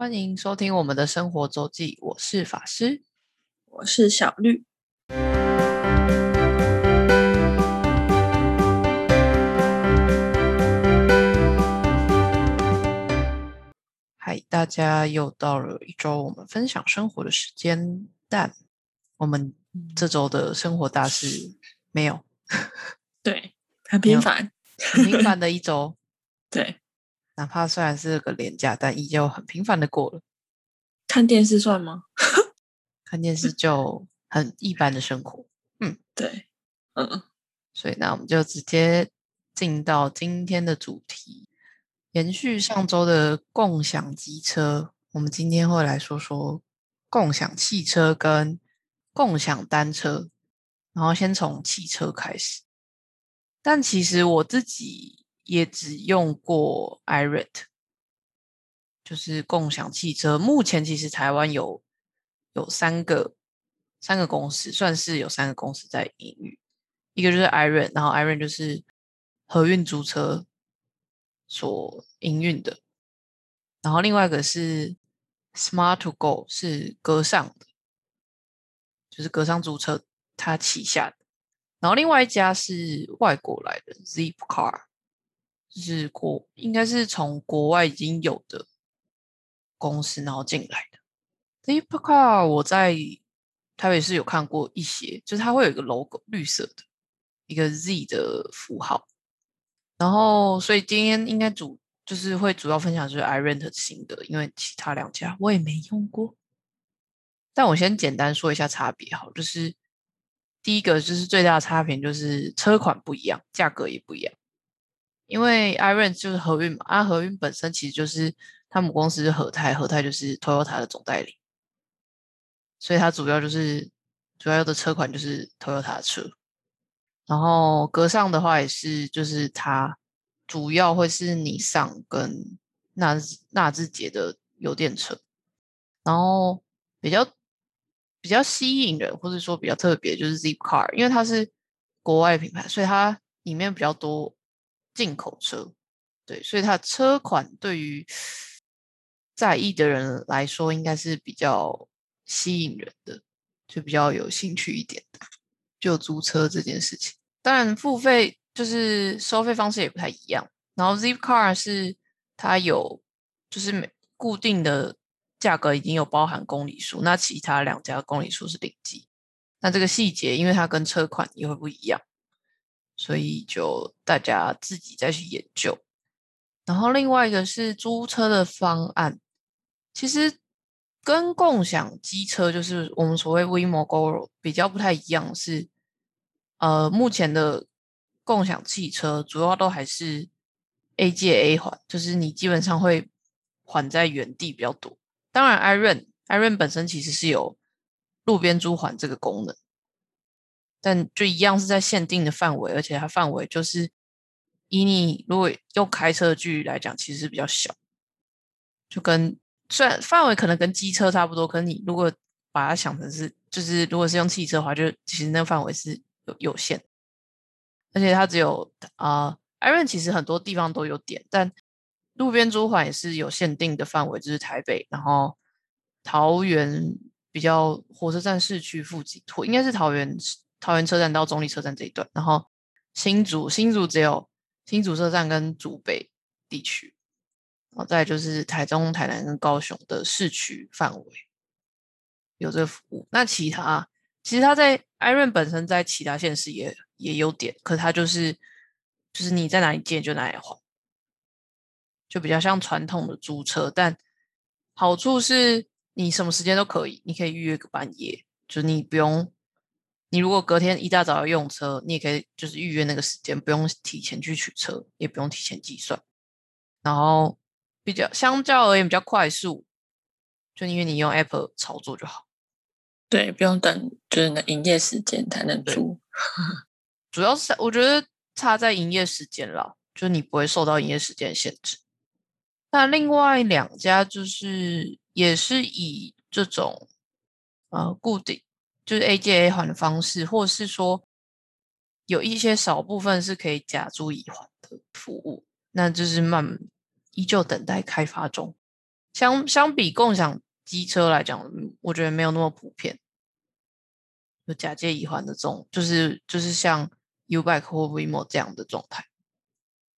欢迎收听我们的生活周记，我是法师，我是小绿。嗨，大家又到了一周我们分享生活的时间，但我们这周的生活大事没有，对，很平凡，很平凡的一周。对，哪怕虽然是个廉价，但依旧很平凡的过了。看电视算吗？看电视就很一般的生活。嗯，对，嗯，所以那我们就直接进到今天的主题，延续上周的共享机车，我们今天会来说说共享汽车跟共享单车，然后先从汽车开始。但其实我自己也只用过 iRent。就是共享汽车，目前其实台湾有有三个三个公司，算是有三个公司在营运。一个就是 iRent，然后 iRent 就是合运租车所营运的，然后另外一个是 Smart to Go，是格上的，就是格上租车它旗下的。然后另外一家是外国来的 Zipcar，就是国应该是从国外已经有的。公司然后进来的，Zipcar 我在台北市有看过一些，就是它会有一个 logo 绿色的一个 Z 的符号，然后所以今天应该主就是会主要分享就是 iRent 新的，因为其他两家我也没用过，但我先简单说一下差别好，就是第一个就是最大的差别就是车款不一样，价格也不一样，因为 iRent 就是合运嘛，啊合运本身其实就是。他母公司是和泰，和泰就是 Toyota 的总代理，所以它主要就是主要的车款就是 Toyota 的车。然后格上的话也是，就是它主要会是你上跟纳纳智捷的油电车。然后比较比较吸引人，或者说比较特别，就是 Zipcar，因为它是国外品牌，所以它里面比较多进口车。对，所以它车款对于在意的人来说，应该是比较吸引人的，就比较有兴趣一点的，就租车这件事情。当然，付费就是收费方式也不太一样。然后 Zipcar 是它有就是每固定的价格已经有包含公里数，那其他两家公里数是零计。那这个细节，因为它跟车款也会不一样，所以就大家自己再去研究。然后另外一个是租车的方案。其实跟共享机车，就是我们所谓 WeMo-Go 比较不太一样，是呃，目前的共享汽车主要都还是 A 借 A 还，就是你基本上会还在原地比较多。当然，iRent iRent 本身其实是有路边租还这个功能，但就一样是在限定的范围，而且它范围就是以你如果用开车的距离来讲，其实是比较小，就跟。虽然范围可能跟机车差不多，可是你如果把它想成是，就是如果是用汽车的话，就其实那个范围是有有限，而且它只有啊，iron 其实很多地方都有点，但路边租还也是有限定的范围，就是台北，然后桃园比较火车站市区附近，应该是桃园桃园车站到中立车站这一段，然后新竹新竹只有新竹车站跟竹北地区。然后再就是台中、台南跟高雄的市区范围有这个服务。那其他其实它在 iRent 本身在其他县市也也有点，可它就是就是你在哪里借就哪里还，就比较像传统的租车。但好处是你什么时间都可以，你可以预约个半夜，就你不用你如果隔天一大早要用车，你也可以就是预约那个时间，不用提前去取车，也不用提前计算，然后。比较相较而言比较快速，就因为你用 Apple 操作就好，对，不用等就是那营业时间才能租。主要是我觉得差在营业时间了，就你不会受到营业时间限制。那另外两家就是也是以这种呃固定就是 A 借 A 还的方式，或是说有一些少部分是可以假租乙还的服务，那就是慢。依旧等待开发中，相相比共享机车来讲，我觉得没有那么普遍。就假借乙还的这种，就是就是像 Ubike 或 WeMo 这样的状态，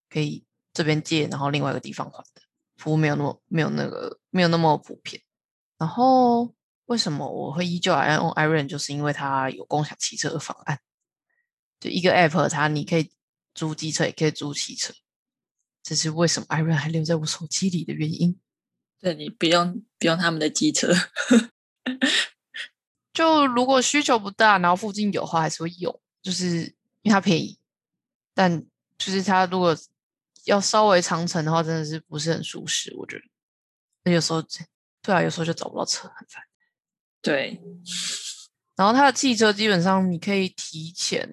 可以这边借，然后另外一个地方还的服务没有那么没有那个没有那么普遍。然后为什么我会依旧爱用 Iron？就是因为它有共享汽车的方案，就一个 App，它你可以租机车，也可以租汽车。这是为什么 Iron 还留在我手机里的原因。对你不用不用他们的机车，就如果需求不大，然后附近有的话还是会有，就是因为它便宜。但就是它如果要稍微长程的话，真的是不是很舒适，我觉得。那有时候对啊，有时候就找不到车，很烦。对，然后它的汽车基本上你可以提前，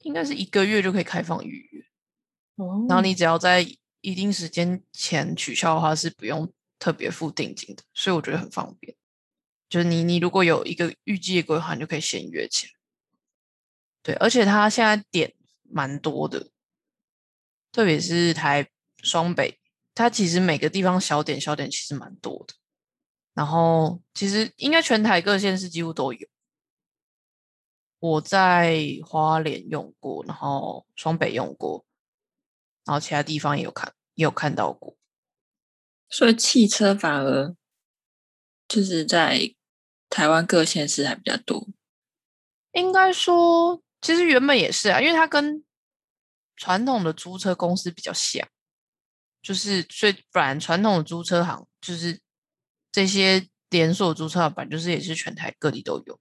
应该是一个月就可以开放预约。哦然后你只要在一定时间前取消的话，是不用特别付定金的，所以我觉得很方便。就是你你如果有一个预计的规划，你就可以先约起来。对，而且它现在点蛮多的，特别是台双北，它其实每个地方小点小点其实蛮多的。然后其实应该全台各县市几乎都有。我在花莲用过，然后双北用过，然后其他地方也有看，也有看到过。所以汽车反而就是在台湾各县市还比较多。应该说，其实原本也是啊，因为它跟传统的租车公司比较像，就是所以不然传统的租车行就是这些连锁租车行本来就是也是全台各地都有，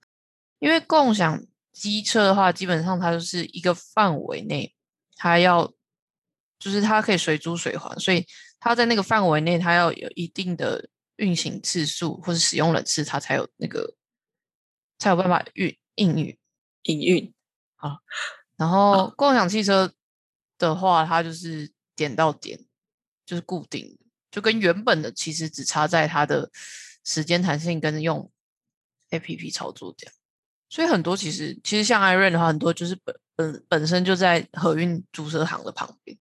因为共享机车的话，基本上它就是一个范围内，它要就是它可以随租随还，所以它在那个范围内，它要有一定的运行次数或者使用人次，它才有那个才有办法运营运。营运。啊然后共享汽车的话，它就是点到点，就是固定的，就跟原本的其实只差在它的时间弹性跟用 A P P 操作这样。所以很多其实其实像 Iron 的话，很多就是本本本身就在合运租车行的旁边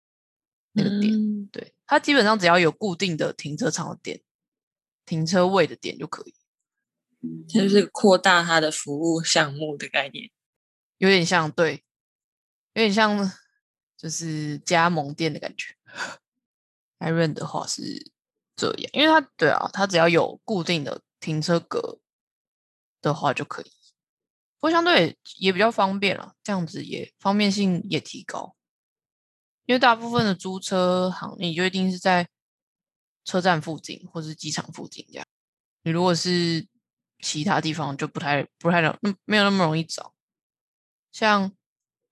那个点，嗯对，它基本上只要有固定的停车场的点、停车位的点就可以，就是扩大它的服务项目的概念。有点像对，有点像就是加盟店的感觉。Iron 的话是这样，因为它对啊，它只要有固定的停车格的话就可以，不过相对也比较方便了，这样子也方便性也提高。因为大部分的租车行，你就一定是在车站附近或是机场附近这样。你如果是其他地方，就不太不太容，没有那么容易找。像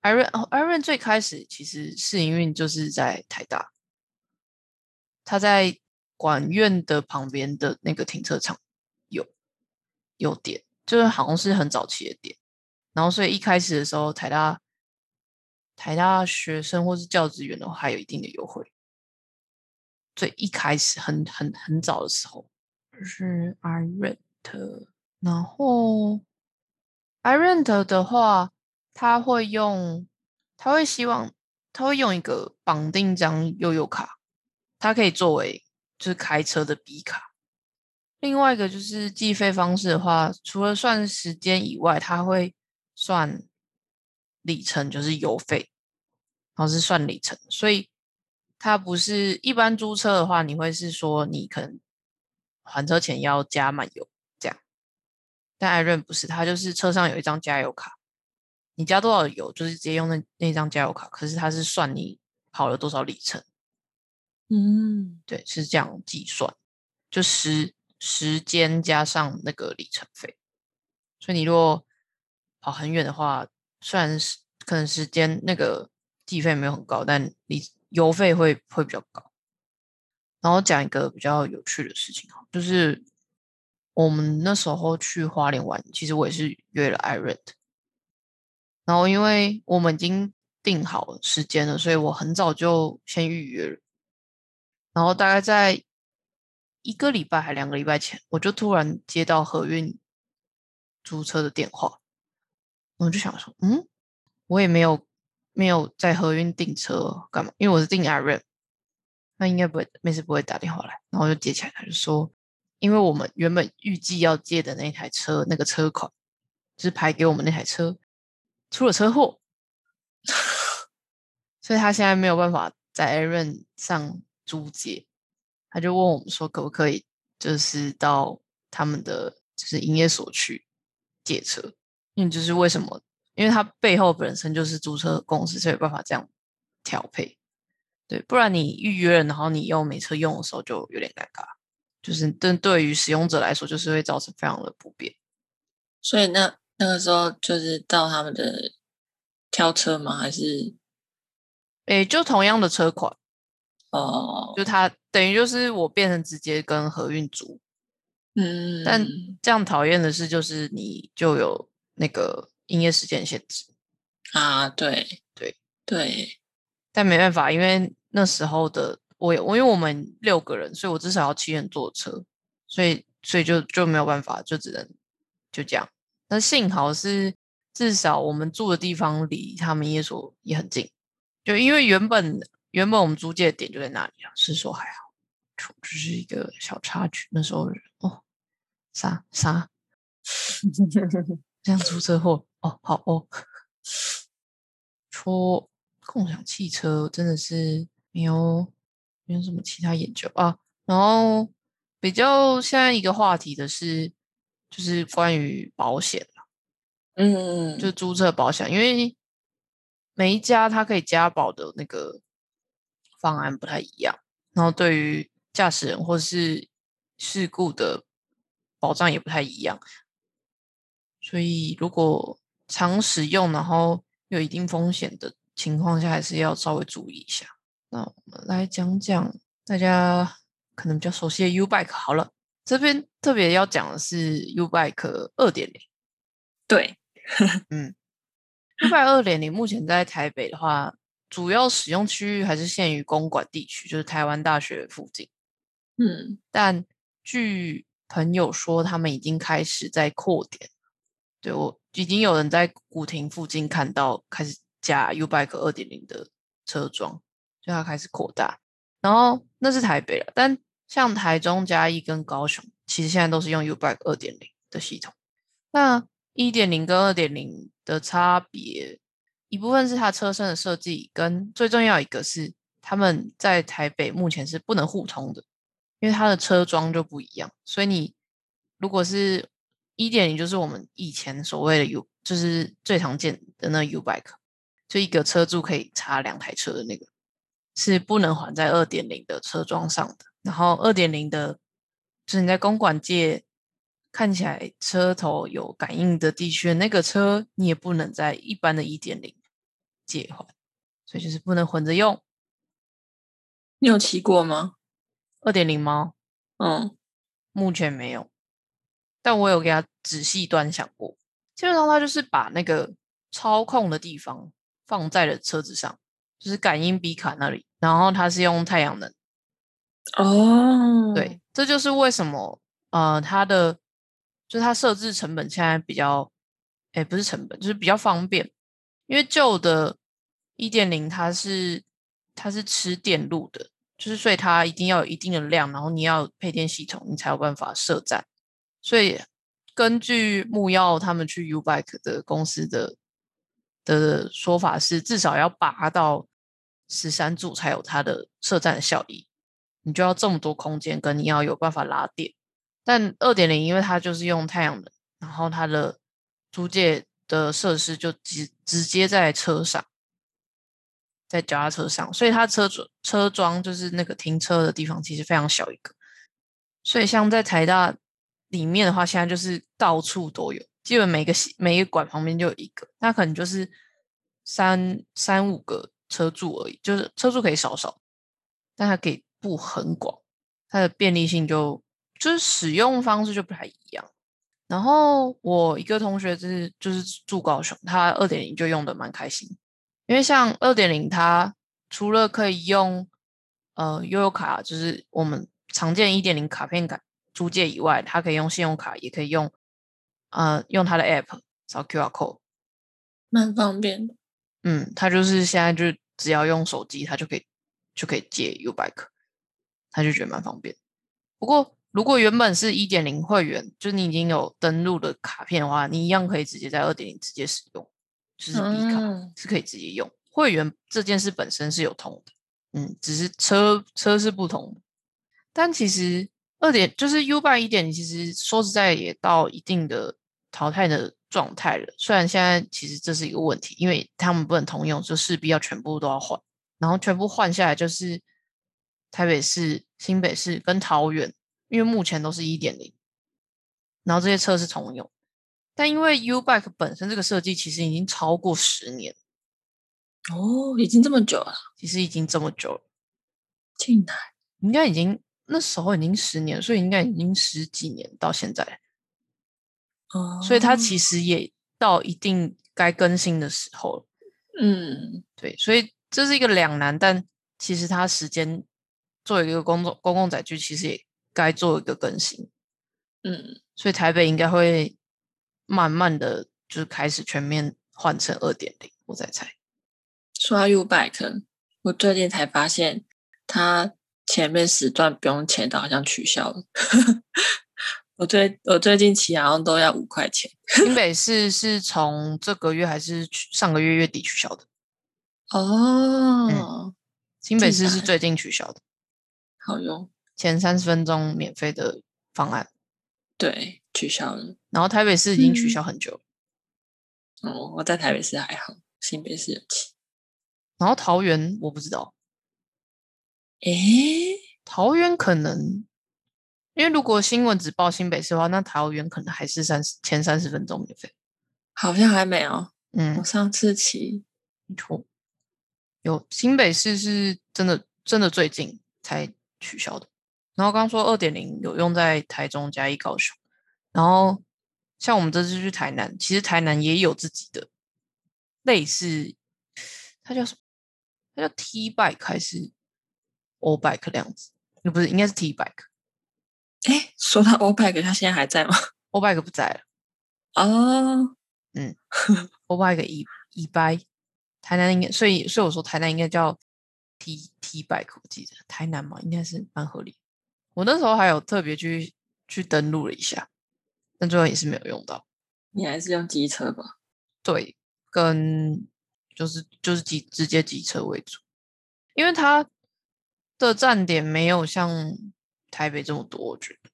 Iron 哦，Iron 最开始其实试营运就是在台大，他在管院的旁边的那个停车场有有点，就是好像是很早期的点。然后所以一开始的时候，台大台大学生或是教职员的话，还有一定的优惠。最一开始很很很早的时候，是 iRent，然后 iRent 的话，他会用，他会希望他会用一个绑定张悠游卡，它可以作为就是开车的笔卡。另外一个就是计费方式的话，除了算时间以外，它会算里程，就是油费，然后是算里程，所以它不是一般租车的话，你会是说你可能还车前要加满油这样，但艾润不是，它就是车上有一张加油卡，你加多少油就是直接用那那张加油卡，可是它是算你跑了多少里程，嗯，对，是这样计算，就时时间加上那个里程费，所以你如果跑很远的话，虽然是可能时间那个计费没有很高，但你油费会会比较高。然后讲一个比较有趣的事情哈，就是我们那时候去花莲玩，其实我也是约了 iRent，然后因为我们已经定好时间了，所以我很早就先预约了。然后大概在一个礼拜还两个礼拜前，我就突然接到合运租车的电话，我就想说，嗯，我也没有没有在合运订车干嘛？因为我是订 i r o n 那应该不会没事不会打电话来。然后就接起来，他就说因为我们原本预计要借的那台车，那个车款就是排给我们那台车出了车祸，所以他现在没有办法在 Aaron 上租借，他就问我们说可不可以就是到他们的就是营业所去借车，因为就是为什么？因为他背后本身就是租车公司，所以有办法这样调配。对，不然你预约了，然后你又没车用的时候，就有点尴尬。就是对对于使用者来说，就是会造成非常的不便。所以那那个时候就是到他们的挑车吗？还是诶，就同样的车款哦，就他等于就是我变成直接跟合运租。嗯，但这样讨厌的是，就是你就有那个营业时间限制。啊，对对对，但没办法，因为那时候的我我，因为我们六个人，所以我至少要七人坐车，所以所以就就没有办法，就只能就这样。那幸好是至少我们住的地方离他们营业所也很近，就因为原本原本我们租借的点就在那里啊，是说还好，就只是一个小插曲。那时候哦，啥啥 这样出车祸哦，好哦。说共享汽车真的是没有没有什么其他研究啊。然后比较现在一个话题的是，就是关于保险嗯，就租车保险，因为每一家它可以加保的那个方案不太一样，然后对于驾驶人或是事故的保障也不太一样，所以如果常使用，然后有一定风险的情况下，还是要稍微注意一下。那我们来讲讲大家可能比较熟悉的 U Bike 好了，这边特别要讲的是 U Bike 二点零。对，嗯，U Bike 二点零目前在台北的话，主要使用区域还是限于公馆地区，就是台湾大学附近。嗯，但据朋友说，他们已经开始在扩点。对我已经有人在古亭附近看到开始加 U Bike 二点零的车桩，就它开始扩大。然后那是台北了，但像台中、嘉义跟高雄，其实现在都是用 U Bike 二点零的系统。那一点零跟二点零的差别，一部分是它车身的设计，跟最重要一个是他们在台北目前是不能互通的，因为它的车桩就不一样。所以你如果是一点零，就是我们以前所谓的 U，就是最常见的那 U Bike，就一个车柱可以插两台车的那个，是不能还在二点零的车桩上的。然后二点零的，就是你在公馆界看起来车头有感应的地区那个车，你也不能在一般的一点零借还，所以就是不能混着用。你有骑过吗？二点零吗？嗯，目前没有，但我有给他仔细端详过。基本上，他就是把那个操控的地方放在了车子上，就是感应笔卡那里，然后它是用太阳能。哦，对，这就是为什么呃，它的就是它设置成本现在比较，哎，不是成本，就是比较方便。因为旧的一点零它是它是吃电路的，就是所以它一定要有一定的量，然后你要配电系统，你才有办法设站。所以根据木曜他们去 U Bike 的公司的的说法是，至少要拔到十三柱才有它的设站的效益。你就要这么多空间，跟你要有办法拉电。但二点零因为它就是用太阳能，然后它的租借的设施就直直接在车上，在脚踏车上，所以它车车车桩就是那个停车的地方其实非常小一个。所以像在台大里面的话，现在就是到处都有，基本每个每一个馆旁边就有一个，那可能就是三三五个车柱而已，就是车柱可以少少，但它可以。布很广，它的便利性就就是使用方式就不太一样。然后我一个同学就是就是住高雄，他二点零就用的蛮开心，因为像二点零，它除了可以用呃悠游卡，就是我们常见一点零卡片卡租借以外，它可以用信用卡，也可以用呃用它的 app 扫 QR code，蛮方便的。嗯，他就是现在就只要用手机，他就可以就可以借 U Bike。他就觉得蛮方便，不过如果原本是一点零会员，就是你已经有登录的卡片的话，你一样可以直接在二点零直接使用，就是 B 卡、嗯是可以直接用。会员这件事本身是有通的，嗯，只是车车是不同的。但其实二点就是 U 拜一点，其实说实在也到一定的淘汰的状态了。虽然现在其实这是一个问题，因为他们不能通用，就势必要全部都要换，然后全部换下来就是台北市、新北市跟桃园，因为目前都是一点零，然后这些车是通用，但因为 U Bike 本身这个设计其实已经超过十年，哦，已经这么久了，其实已经这么久了，竟然应该已经那时候已经十年，所以应该已经十几年到现在，哦，所以它其实也到一定该更新的时候了。嗯。对，所以这是一个两难，但其实它时间作为一个公众公共载具，其实也该做一个更新。嗯所以台北应该会慢慢的就是开始全面换成二点零，我在猜。说到 U Bike，我最近才发现它前面时段不用钱的，好像取消了。我最我最近骑好像都要五块钱新北市是从这个月还是上个月月底取消的？哦，新北市是最近取消的，好用，前三十分钟免费的方案，对，取消了。然后台北市已经取嗯消很久了，哦，我在台北市还好，新北市有骑。然后桃园我不知道，诶，桃园可能。因为如果新闻只报新北市的话，那桃园可能还是三十前三十分钟免费。好像还没有。嗯我，上次骑，没错，有新北市是真的真的最近才取消的。然后刚刚说二点零有用在台中、嘉义、高雄，然后像我们这次去台南，其实台南也有自己的类似，它叫什么？它叫 T bike 还是 O bike 的样子？那不是，应该是 T bike。诶，说到 O Bike，它现在还在吗？O bike 不在了哦，，O bike 一一掰，台南应该，所以所以我说台南应该叫 T T bike，我记得台南嘛，应该是蛮合理。我那时候还有特别去去登录了一下，但最后也是没有用到。你还是用机车吧？对，跟就是就是机直接机车为主，因为它的站点没有像台北这么多，我觉得。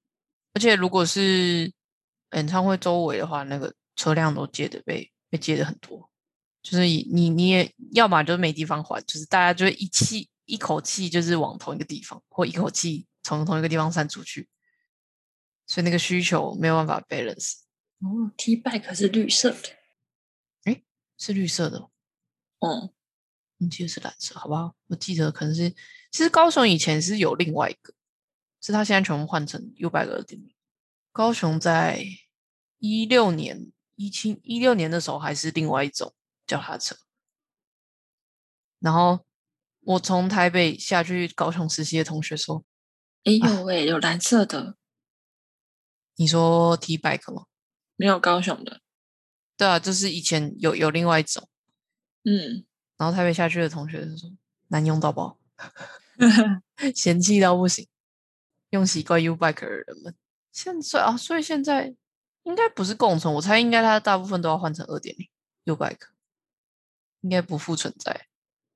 而且如果是演唱会周围的话，那个车辆都接的被被接的很多，就是你你你也要么就是没地方还，就是大家就会一气一口气就是往同一个地方，或一口气从同一个地方散出去，所以那个需求没有办法 balance。哦，T Bike 是绿色的。哎是绿色的哦，嗯，我记得是蓝色，好不好？我记得可能是，其实高雄以前是有另外一个，是他现在全部换成 U 百二点零。高雄在一六年、一七、一六年的时候还是另外一种脚踏车。然后我从台北下去高雄实习的同学说诶，呦喂，有蓝色的，：“你说 T bike 吗没有高雄的。？”对啊，就是以前有有另外一种。嗯，然后台北下去的同学就说：“难用到爆。”嫌弃到不行，用习惯 U bike 的人们，现在啊，所以现在应该不是共存，我猜应该它大部分都要换成二点零 U bike，应该不复存在。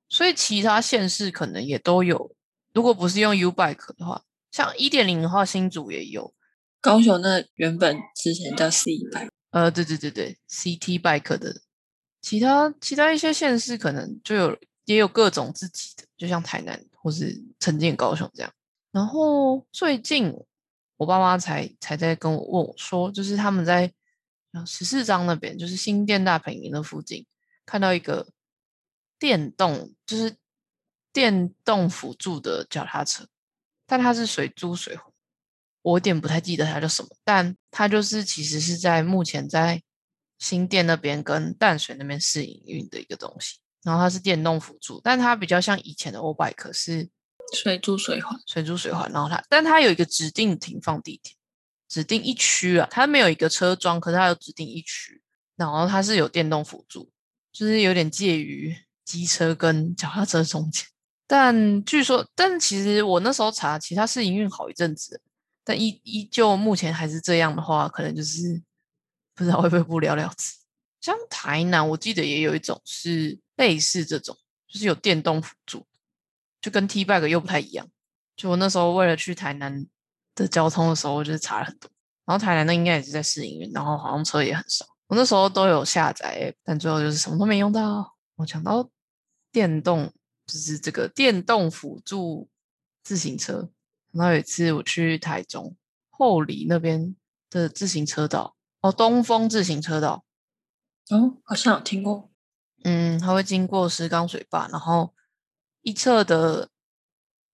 所以其他县市可能也都有，如果不是用 U bike 的话，像一点零的话，新竹也有。高雄那原本之前叫 C Bike，呃，对对对对，CT bike 的，其他其他一些县市可能就有也有各种自己的，就像台南或是曾经高雄这样。然后最近我爸妈才才在跟我问我说，就是他们在呃十四张那边，就是新店大本营的附近，看到一个电动，就是电动辅助的脚踏车，但它是水珠水还。我有点不太记得它叫什么，但它就是其实是在目前在新店那边跟淡水那边试营运的一个东西。然后它是电动辅助，但它比较像以前的 O bike 是水珠水环。水珠水环，然后它但它有一个指定停放地点，指定一区啊，它没有一个车桩，可是它有指定一区，然后它是有电动辅助，就是有点介于机车跟脚踏车中间。但据说，但其实我那时候查，其他是营运好一阵子，但依依旧目前还是这样的话，可能就是不知道会不会不了了之。像台南，我记得也有一种是类似这种，就是有电动辅助，就跟 T bag 又不太一样。就我那时候为了去台南的交通的时候，我就是查了很多。然后台南那应该也是在试营运，然后好像车也很少。我那时候都有下载，但最后就是什么都没用到。我讲到电动，就是这个电动辅助自行车。然后有一次我去台中后里那边的自行车道，哦，东风自行车道。哦，好像有听过。嗯，它会经过石冈水坝，然后一侧的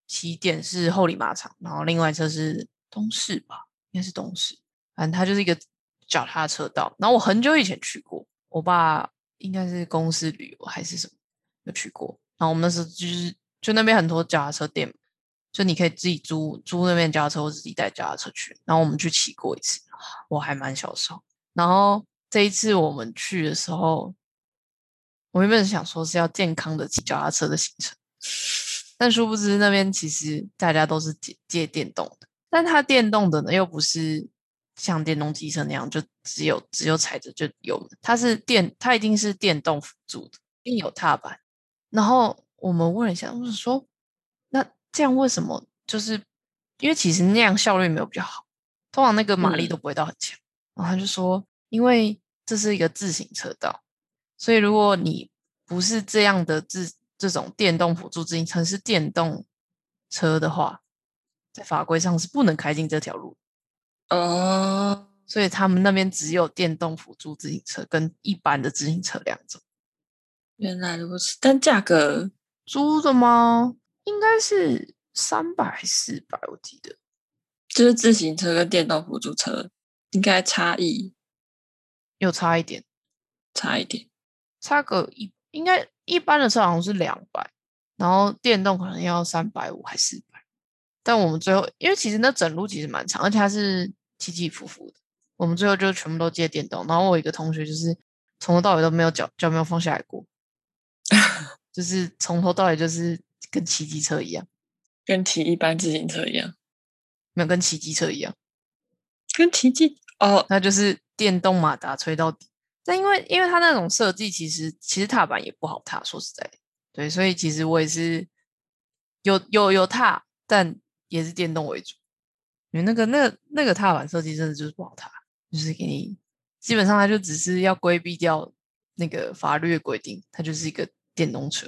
起点是后里马场，然后另外一侧是东市吧，应该是东市。反正它就是一个脚踏车道。然后我很久以前去过，我爸应该是公司旅游还是什么有去过。然后我们那时就是就那边很多脚踏车店，就你可以自己租租那边脚踏车，或自己带脚踏车去。然后我们去骑过一次，我还蛮小时候。然后。这一次我们去的时候，我原本想说是要健康的骑脚踏车的行程，但殊不知那边其实大家都是借借电动的，但它电动的呢又不是像电动机车那样就只有只有踩着就有，它是电，它一定是电动辅助的，一定有踏板。然后我们问了一下，我说那这样为什么？就是因为其实那样效率没有比较好，通常那个马力都不会到很强。然后他就说。因为这是一个自行车道，所以如果你不是这样的自这种电动辅助自行车是电动车的话，在法规上是不能开进这条路。哦，所以他们那边只有电动辅助自行车跟一般的自行车两种。原来如此，但价格租的吗？应该是三百四百，我记得。就是自行车跟电动辅助车应该差异。有差一点，差一点，差个一应该一般的车好像是两百，然后电动可能要三百五还是四百。但我们最后，因为其实那整路其实蛮长，而且它是起起伏伏的，我们最后就全部都借电动。然后我一个同学就是从头到尾都没有脚脚没有放下来过，就是从头到尾就是跟骑机车一样，跟骑一般自行车一样，没有跟骑机车一样，跟骑机哦，那就是。电动马达吹到底，但因为因为它那种设计，其实其实踏板也不好踏，说实在，对，所以其实我也是有有有踏，但也是电动为主，因为那个那那个踏板设计真的就是不好踏，就是给你基本上它就只是要规避掉那个法律的规定，它就是一个电动车，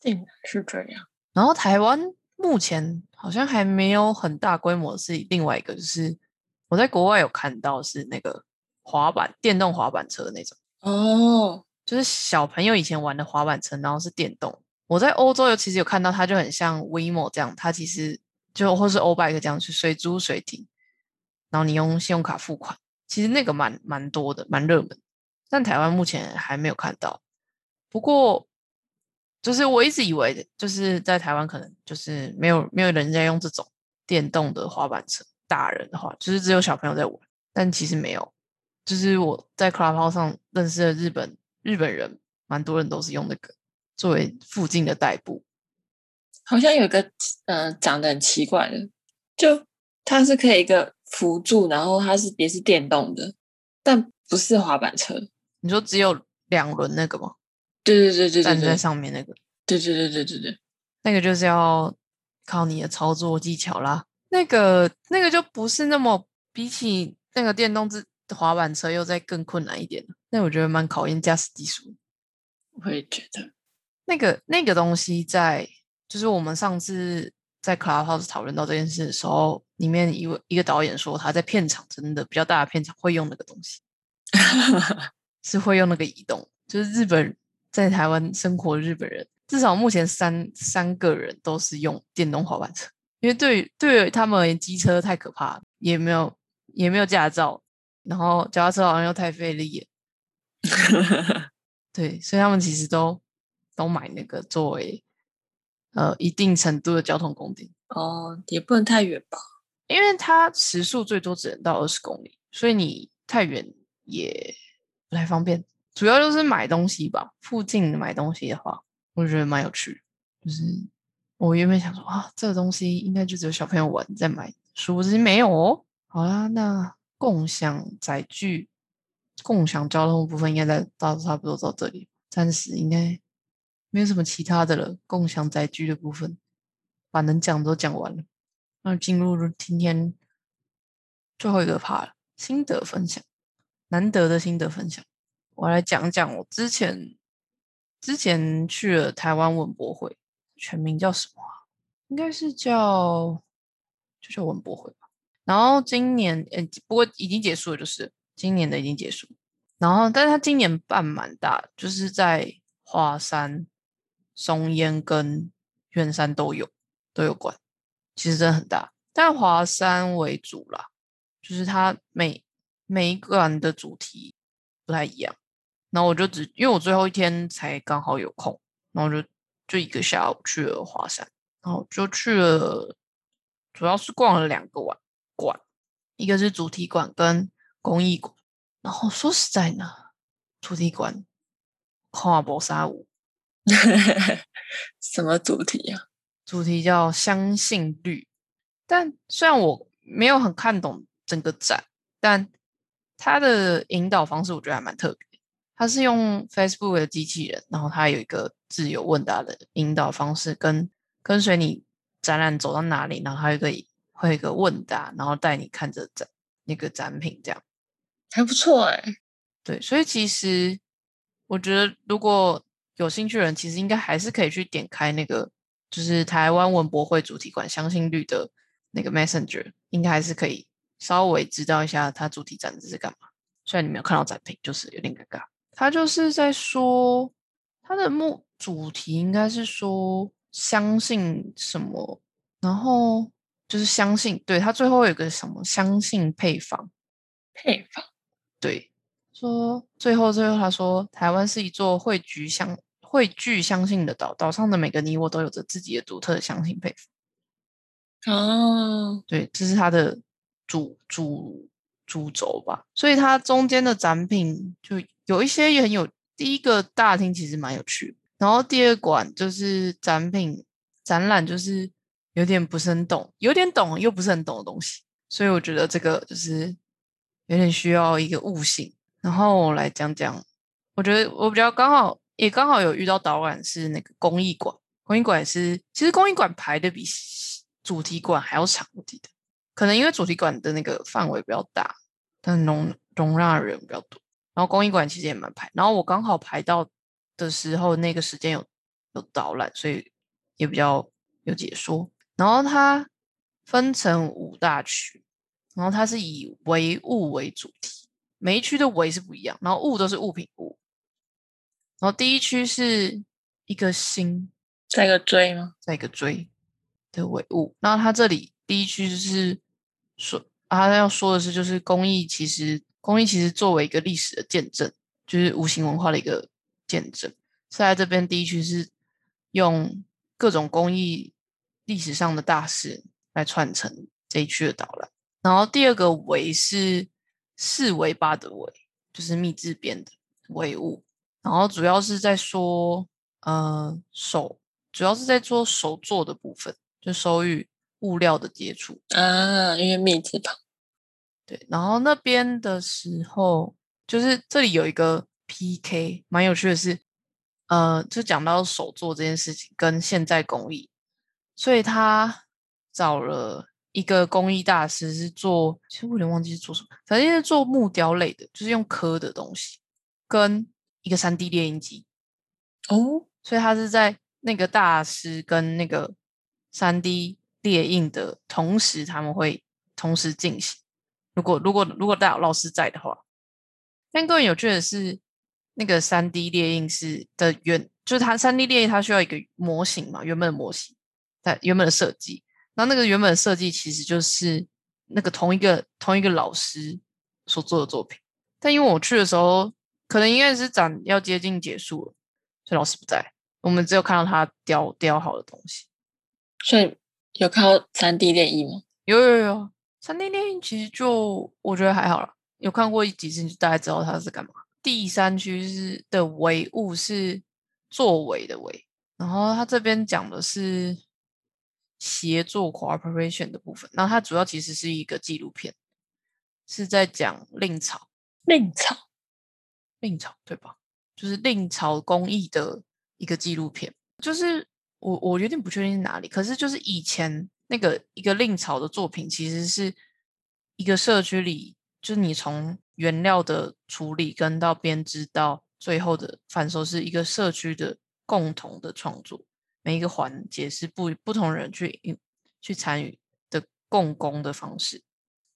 竟然是这样。然后台湾目前好像还没有很大规模，是另外一个，就是我在国外有看到是那个。滑板电动滑板车那种哦，就是小朋友以前玩的滑板车，然后是电动。我在欧洲有其实有看到，它就很像 WeMo 这样，它其实就或是 O Bike 这样去随租随停，然后你用信用卡付款，其实那个蛮蛮多的，蛮热门。但台湾目前还没有看到。不过，就是我一直以为就是在台湾可能就是没有没有人在用这种电动的滑板车，大人的话就是只有小朋友在玩，但其实没有。就是我在 Clubhouse 上认识的日本日本人，蛮多人都是用那个作为附近的代步。好像有一个嗯，长得很奇怪的，就它是可以一个辅助，然后它是也是电动的，但不是滑板车。你说只有两轮那个吗？对对对对，站在上面那个。对对对对对对，那个就是要靠你的操作技巧啦。那个那个就不是那么比起那个电动自。滑板车又再更困难一点那我觉得蛮考验驾驶技术。我也觉得那个那个东西在，就是我们上次在 Clubhouse 讨论到这件事的时候，里面一位一个导演说他在片场真的比较大的片场会用那个东西，是会用那个移动。就是日本在台湾生活的日本人，至少目前三三个人都是用电动滑板车，因为对于对于他们而言，机车太可怕，也没有也没有驾照。然后脚踏车好像又太费力，对，所以他们其实都都买那个作为呃一定程度的交通工具。哦，也不能太远吧，因为它时速最多只能到二十公里，所以你太远也不太方便。主要就是买东西吧，附近买东西的话，我觉得蛮有趣。就是我原本想说啊，这个东西应该就只有小朋友玩在买，殊不知没有哦。好啦，那共享载具、共享交通部分应该在到差不多到这里，暂时应该没有什么其他的了。共享载具的部分，把能讲都讲完了，那进入今天最后一个 part 了，心得分享，难得的心得分享，我来讲讲我之前之前去了台湾文博会，全名叫什么啊？应该是叫就叫文博会吧。然后今年，呃，不过已经结束了，就是今年的已经结束。然后，但是他今年办蛮大，就是在华山、松烟跟圆山都有都有馆，其实真的很大。但华山为主啦，就是它每每一馆的主题不太一样。然后我就只因为我最后一天才刚好有空，然后就就一个下午去了华山，然后就去了，主要是逛了两个晚。馆，一个是主题馆跟公益馆。然后说实在呢，主题馆跨博沙舞，什么主题啊？主题叫相信绿。但虽然我没有很看懂整个展，但它的引导方式我觉得还蛮特别。它是用 Facebook 的机器人，然后它有一个自由问答的引导方式，跟跟随你展览走到哪里，然后还有一个。会有一个问答，然后带你看着展那个展品，这样还不错哎。对，所以其实我觉得如果有兴趣的人，其实应该还是可以去点开那个，就是台湾文博会主题馆相信率的那个 Messenger，应该还是可以稍微知道一下它主题展是干嘛。虽然你没有看到展品，就是有点尴尬。他就是在说他的目主题应该是说相信什么，然后。就是相信，对他最后有个什么相信配方，配方，对，说最后最后他说，台湾是一座汇聚相汇聚相信的岛，岛上的每个你我都有着自己的独特的相信配方。哦，对，这是他的主主主轴吧，所以它中间的展品就有一些也很有，第一个大厅其实蛮有趣，然后第二馆就是展品展览就是。有点不是很懂，有点懂又不是很懂的东西，所以我觉得这个就是有点需要一个悟性。然后我来讲讲，我觉得我比较刚好也刚好有遇到导览是那个公益馆，公益馆是其实公益馆排的比主题馆还要长，我记得可能因为主题馆的那个范围比较大，但容容纳人比较多。然后公益馆其实也蛮排，然后我刚好排到的时候那个时间有有导览，所以也比较有解说。然后它分成五大区，然后它是以唯物为主题，每一区的唯是不一样，然后物都是物品物。然后第一区是一个心，在一个锥吗？在一个锥的唯物。然后它这里第一区就是说，他要说的是，就是工艺其实工艺其实作为一个历史的见证，就是无形文化的一个见证。在这边第一区是用各种工艺。历史上的大事来串成这一区的导览，然后第二个维是四维八的维，就是密字边的维物，然后主要是在说呃手，主要是在做手作的部分，就手与物料的接触啊，因为密字旁。对，然后那边的时候，就是这里有一个 PK，蛮有趣的是，呃，就讲到手作这件事情跟现在工艺。所以他找了一个工艺大师，是做，其实我有点忘记是做什么，反正是做木雕类的，就是用刻的东西，跟一个三 D 列印机。哦，所以他是在那个大师跟那个三 D 列印的同时，他们会同时进行。如果如果如果大老师在的话，但更有趣的是，那个三 D 列印是的原，就是它三 D 列印它需要一个模型嘛，原本的模型。在原本的设计，然后那个原本的设计其实就是那个同一个同一个老师所做的作品，但因为我去的时候，可能应该是展要接近结束了，所以老师不在，我们只有看到他雕雕好的东西。所以有看到三 D 列印吗？有有有，三 D 列印其实就我觉得还好了，有看过几次，就大概知道他是干嘛。第三区是的唯物是作为的为，然后他这边讲的是。协作 cooperation 的部分，那它主要其实是一个纪录片，是在讲令草，令草，令草对吧？就是令草工艺的一个纪录片。就是我我有点不确定是哪里，可是就是以前那个一个令草的作品，其实是一个社区里，就是你从原料的处理跟到编织到最后的贩售，是一个社区的共同的创作，每一个环节是不不同人去去参与的共工的方式。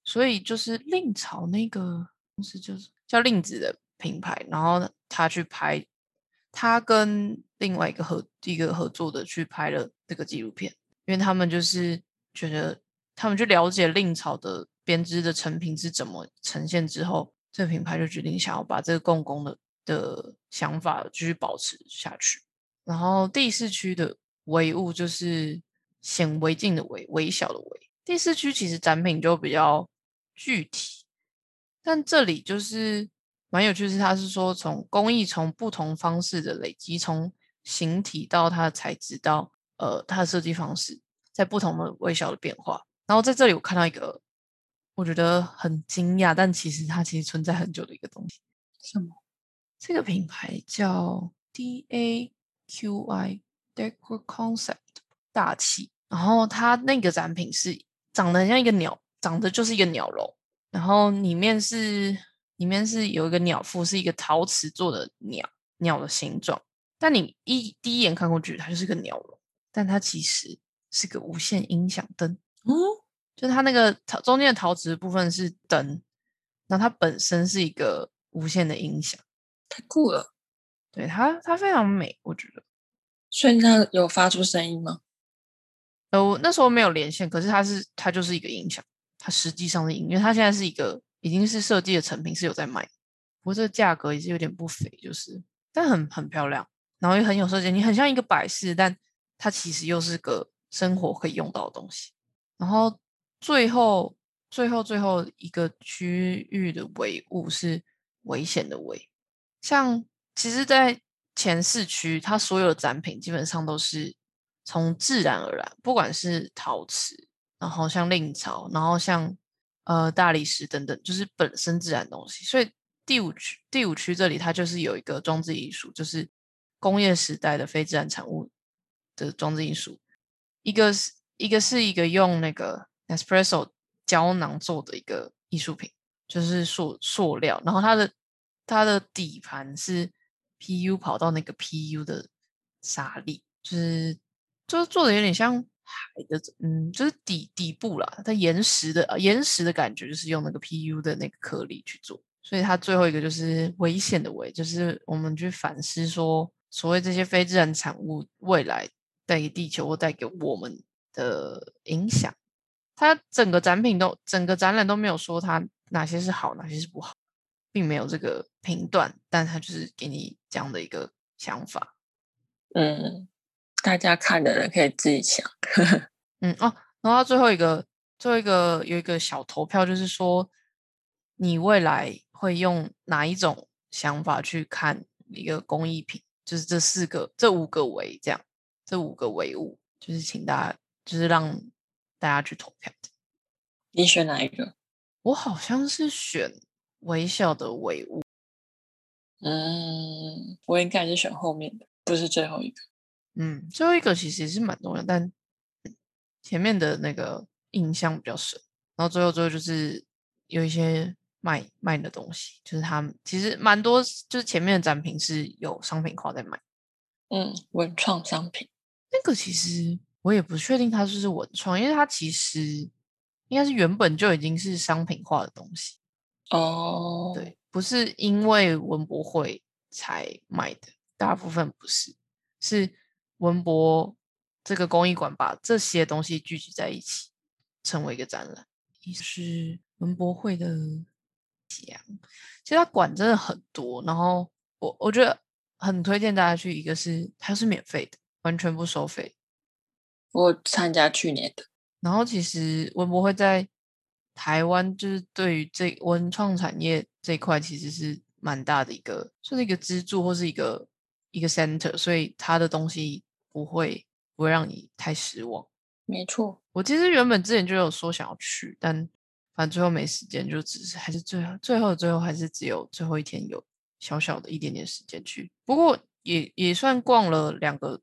所以就是令草那个公司就是叫令子的品牌，然后他去拍，他跟另外一个合一个合作的去拍了这个纪录片，因为他们就是觉得他们去了解令草的编织的成品是怎么呈现之后，这个品牌就决定想要把这个共工的的想法继续保持下去。然后第四区的微物就是显微镜的微微小的微，第四区其实展品就比较。具体，但这里就是蛮有趣，是它是说从工艺从不同方式的累积，从形体到它的材质到呃它的设计方式，在不同的微小的变化。然后在这里我看到一个我觉得很惊讶，但其实它其实存在很久的一个东西。什么？这个品牌叫 D A Q I Decor Concept 大气。然后它那个展品是长得很像一个鸟。长得就是一个鸟笼，然后里面是里面是有一个鸟腹，是一个陶瓷做的鸟鸟的形状。但你一第一眼看过去，它就是个鸟笼，但它其实是个无线音响灯。哦，就是它那个陶中间的陶瓷部分是灯，然后它本身是一个无线的音响，太酷了。对它，它非常美，我觉得。所以它有发出声音吗？呃，那时候没有连线，可是它是它就是一个音响。它实际上是音乐，它现在是一个已经是设计的成品，是有在卖，不过这个价格也是有点不菲，就是但很很漂亮，然后也很有设计，你很像一个摆饰，但它其实又是个生活可以用到的东西。然后最后最后最后一个区域的唯物是危险的危，像其实，在前四区，它所有的展品基本上都是从自然而然，不管是陶瓷。然后像令朝，然后像呃大理石等等，就是本身自然东西。所以第五区第五区这里，它就是有一个装置艺术，就是工业时代的非自然产物的装置艺术。一个是一个是一个用那个 espresso 胶囊做的一个艺术品，就是塑塑料，然后它的它的底盘是 PU 跑到那个 PU 的沙粒，就是就是做的有点像。海的，嗯，就是底底部啦，它岩石的岩石的感觉，就是用那个 PU 的那个颗粒去做，所以它最后一个就是危险的危，就是我们去反思说，所谓这些非自然产物未来带给地球或带给我们的影响，它整个展品都整个展览都没有说它哪些是好，哪些是不好，并没有这个评断，但它就是给你这样的一个想法，嗯。大家看的人可以自己想，嗯哦，然后最后一个，最后一个有一个小投票，就是说你未来会用哪一种想法去看一个工艺品？就是这四个、这五个为这样，这五个唯物，就是请大家，就是让大家去投票。你选哪一个？我好像是选微笑的唯物。嗯，我应该是选后面的，不是最后一个。嗯，最后一个其实也是蛮重要，但前面的那个印象比较深。然后最后最后就是有一些卖卖的东西，就是他们其实蛮多，就是前面的展品是有商品化在卖。嗯，文创商品那个其实我也不确定它是不是文创，因为它其实应该是原本就已经是商品化的东西。哦，对，不是因为文博会才卖的，大部分不是，是。文博这个工艺馆把这些东西聚集在一起，成为一个展览，也是文博会的奖。其实它馆真的很多，然后我我觉得很推荐大家去。一个是它是免费的，完全不收费。我参加去年的。然后其实文博会在台湾，就是对于这文创产业这一块，其实是蛮大的一个，算是一个支柱或是一个一个 center，所以它的东西。不会不会让你太失望，没错。我其实原本之前就有说想要去，但反反正最后没时间，就只是还是最后最后最后还是只有最后一天有小小的一点点时间去。不过也也算逛了两个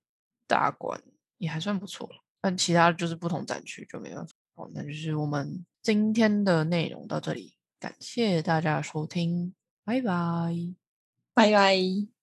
大馆，也还算不错。但其他就是不同展区就没办法。好，那就是我们今天的内容到这里，感谢大家收听，拜拜。拜拜。